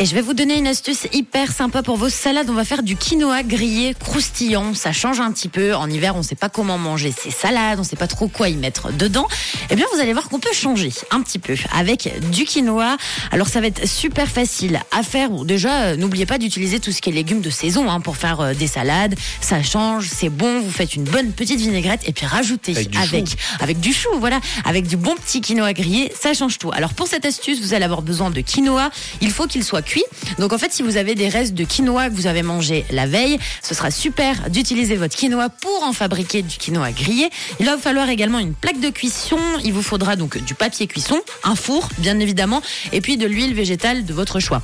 Et je vais vous donner une astuce hyper sympa pour vos salades. On va faire du quinoa grillé croustillant. Ça change un petit peu. En hiver, on ne sait pas comment manger ces salades. On ne sait pas trop quoi y mettre dedans. Eh bien, vous allez voir qu'on peut changer un petit peu avec du quinoa. Alors, ça va être super facile à faire. Déjà, euh, n'oubliez pas d'utiliser tout ce qui est légumes de saison hein, pour faire euh, des salades. Ça change, c'est bon. Vous faites une bonne petite vinaigrette et puis rajoutez Avec du avec, chou. avec du chou, voilà, avec du bon petit quinoa grillé, ça change tout. Alors pour cette astuce, vous allez avoir besoin de quinoa. Il faut qu'il soit. Donc en fait, si vous avez des restes de quinoa que vous avez mangé la veille, ce sera super d'utiliser votre quinoa pour en fabriquer du quinoa grillé. Il va vous falloir également une plaque de cuisson. Il vous faudra donc du papier cuisson, un four, bien évidemment, et puis de l'huile végétale de votre choix.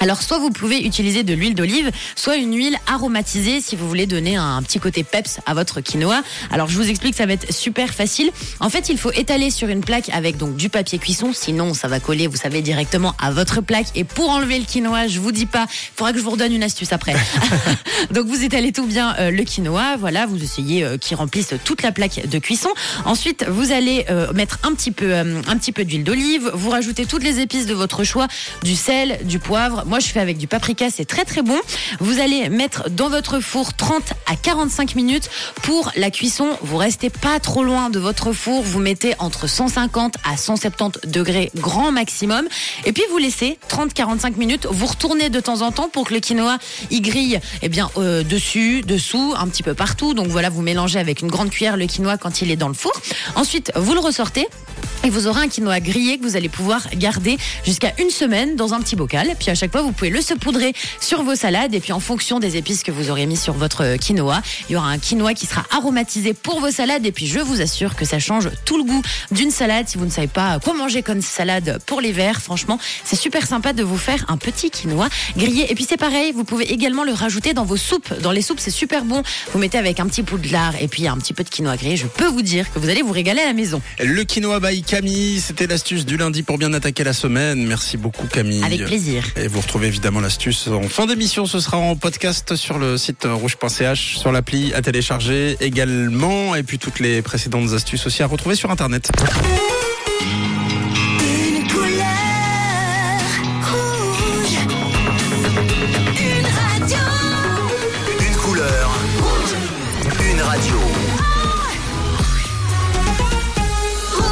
Alors soit vous pouvez utiliser de l'huile d'olive, soit une huile aromatisée si vous voulez donner un petit côté peps à votre quinoa. Alors je vous explique, ça va être super facile. En fait, il faut étaler sur une plaque avec donc du papier cuisson, sinon ça va coller, vous savez, directement à votre plaque. Et pour enlever le quinoa, je vous dis pas, il faudra que je vous redonne une astuce après. donc vous étalez tout bien euh, le quinoa, voilà, vous essayez euh, qu'il remplisse toute la plaque de cuisson. Ensuite, vous allez euh, mettre un petit peu, euh, un petit peu d'huile d'olive, vous rajoutez toutes les épices de votre choix, du sel, du poivre. Moi, je fais avec du paprika, c'est très très bon. Vous allez mettre dans votre four 30 à 45 minutes pour la cuisson. Vous restez pas trop loin de votre four. Vous mettez entre 150 à 170 degrés grand maximum. Et puis vous laissez 30-45 minutes. Vous retournez de temps en temps pour que le quinoa y grille eh bien, euh, dessus, dessous, un petit peu partout. Donc voilà, vous mélangez avec une grande cuillère le quinoa quand il est dans le four. Ensuite, vous le ressortez. Et vous aurez un quinoa grillé que vous allez pouvoir garder jusqu'à une semaine dans un petit bocal. Puis à chaque fois, vous pouvez le saupoudrer sur vos salades. Et puis en fonction des épices que vous aurez mis sur votre euh, quinoa, il y aura un quinoa qui sera aromatisé pour vos salades. Et puis je vous assure que ça change tout le goût d'une salade. Si vous ne savez pas quoi manger comme salade pour l'hiver, franchement, c'est super sympa de vous faire un petit quinoa grillé. Et puis c'est pareil, vous pouvez également le rajouter dans vos soupes. Dans les soupes, c'est super bon. Vous mettez avec un petit poudlard et puis un petit peu de quinoa grillé. Je peux vous dire que vous allez vous régaler à la maison. Le quinoa by Camille. C'était l'astuce du lundi pour bien attaquer la semaine. Merci beaucoup Camille. Avec plaisir. Et vous retrouvez évidemment l'astuce en fin d'émission. Ce sera en podcast sur le site euh, rouge.ch, sur l'appli à télécharger également. Et puis toutes les précédentes astuces aussi à retrouver sur Internet. Une couleur rouge. Une radio. Une couleur. Une radio.